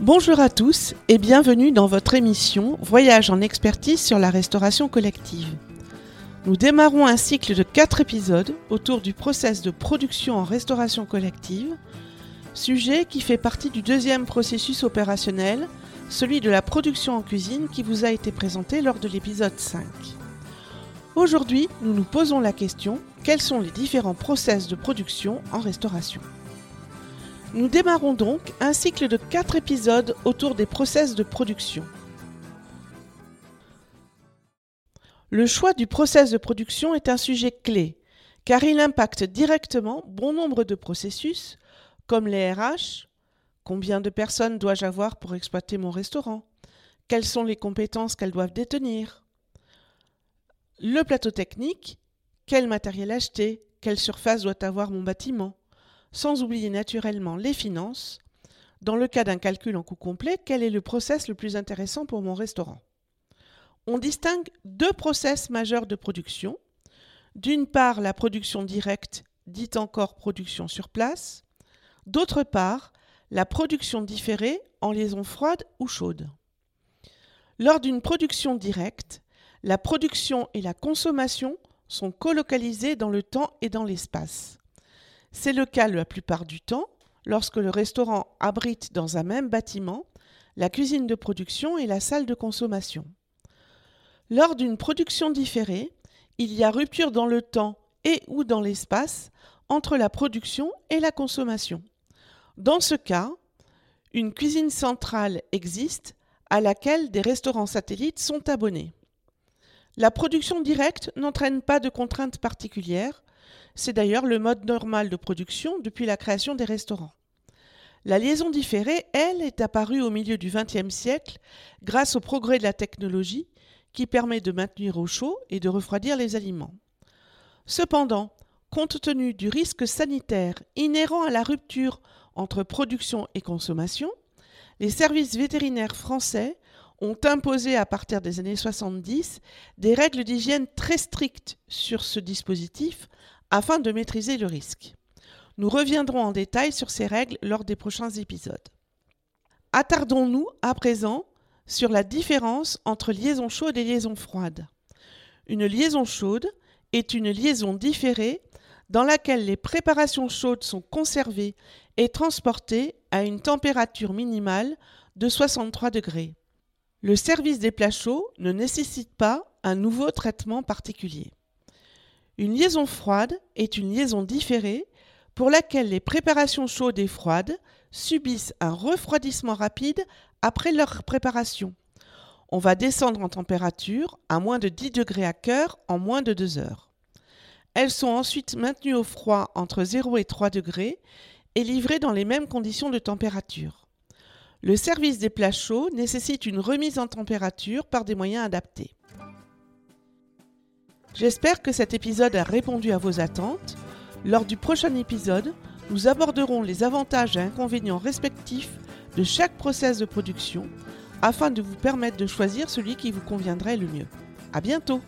Bonjour à tous et bienvenue dans votre émission Voyage en expertise sur la restauration collective. Nous démarrons un cycle de 4 épisodes autour du process de production en restauration collective, sujet qui fait partie du deuxième processus opérationnel, celui de la production en cuisine qui vous a été présenté lors de l'épisode 5. Aujourd'hui, nous nous posons la question quels sont les différents process de production en restauration? Nous démarrons donc un cycle de 4 épisodes autour des process de production. Le choix du process de production est un sujet clé, car il impacte directement bon nombre de processus, comme les RH, combien de personnes dois-je avoir pour exploiter mon restaurant, quelles sont les compétences qu'elles doivent détenir, le plateau technique, quel matériel acheter, quelle surface doit avoir mon bâtiment, sans oublier naturellement les finances. Dans le cas d'un calcul en coût complet, quel est le process le plus intéressant pour mon restaurant? On distingue deux process majeurs de production. D'une part, la production directe, dite encore production sur place. D'autre part, la production différée en liaison froide ou chaude. Lors d'une production directe, la production et la consommation sont colocalisées dans le temps et dans l'espace. C'est le cas la plupart du temps lorsque le restaurant abrite dans un même bâtiment la cuisine de production et la salle de consommation. Lors d'une production différée, il y a rupture dans le temps et ou dans l'espace entre la production et la consommation. Dans ce cas, une cuisine centrale existe à laquelle des restaurants satellites sont abonnés. La production directe n'entraîne pas de contraintes particulières, c'est d'ailleurs le mode normal de production depuis la création des restaurants. La liaison différée, elle, est apparue au milieu du XXe siècle grâce au progrès de la technologie qui permet de maintenir au chaud et de refroidir les aliments. Cependant, compte tenu du risque sanitaire inhérent à la rupture entre production et consommation, les services vétérinaires français ont imposé à partir des années 70 des règles d'hygiène très strictes sur ce dispositif afin de maîtriser le risque. Nous reviendrons en détail sur ces règles lors des prochains épisodes. Attardons-nous à présent sur la différence entre liaison chaude et liaison froide. Une liaison chaude est une liaison différée dans laquelle les préparations chaudes sont conservées et transportées à une température minimale de 63 degrés. Le service des plats chauds ne nécessite pas un nouveau traitement particulier. Une liaison froide est une liaison différée pour laquelle les préparations chaudes et froides subissent un refroidissement rapide après leur préparation. On va descendre en température à moins de 10 degrés à cœur en moins de 2 heures. Elles sont ensuite maintenues au froid entre 0 et 3 degrés et livrées dans les mêmes conditions de température. Le service des plats chauds nécessite une remise en température par des moyens adaptés. J'espère que cet épisode a répondu à vos attentes. Lors du prochain épisode, nous aborderons les avantages et inconvénients respectifs de chaque process de production afin de vous permettre de choisir celui qui vous conviendrait le mieux. À bientôt!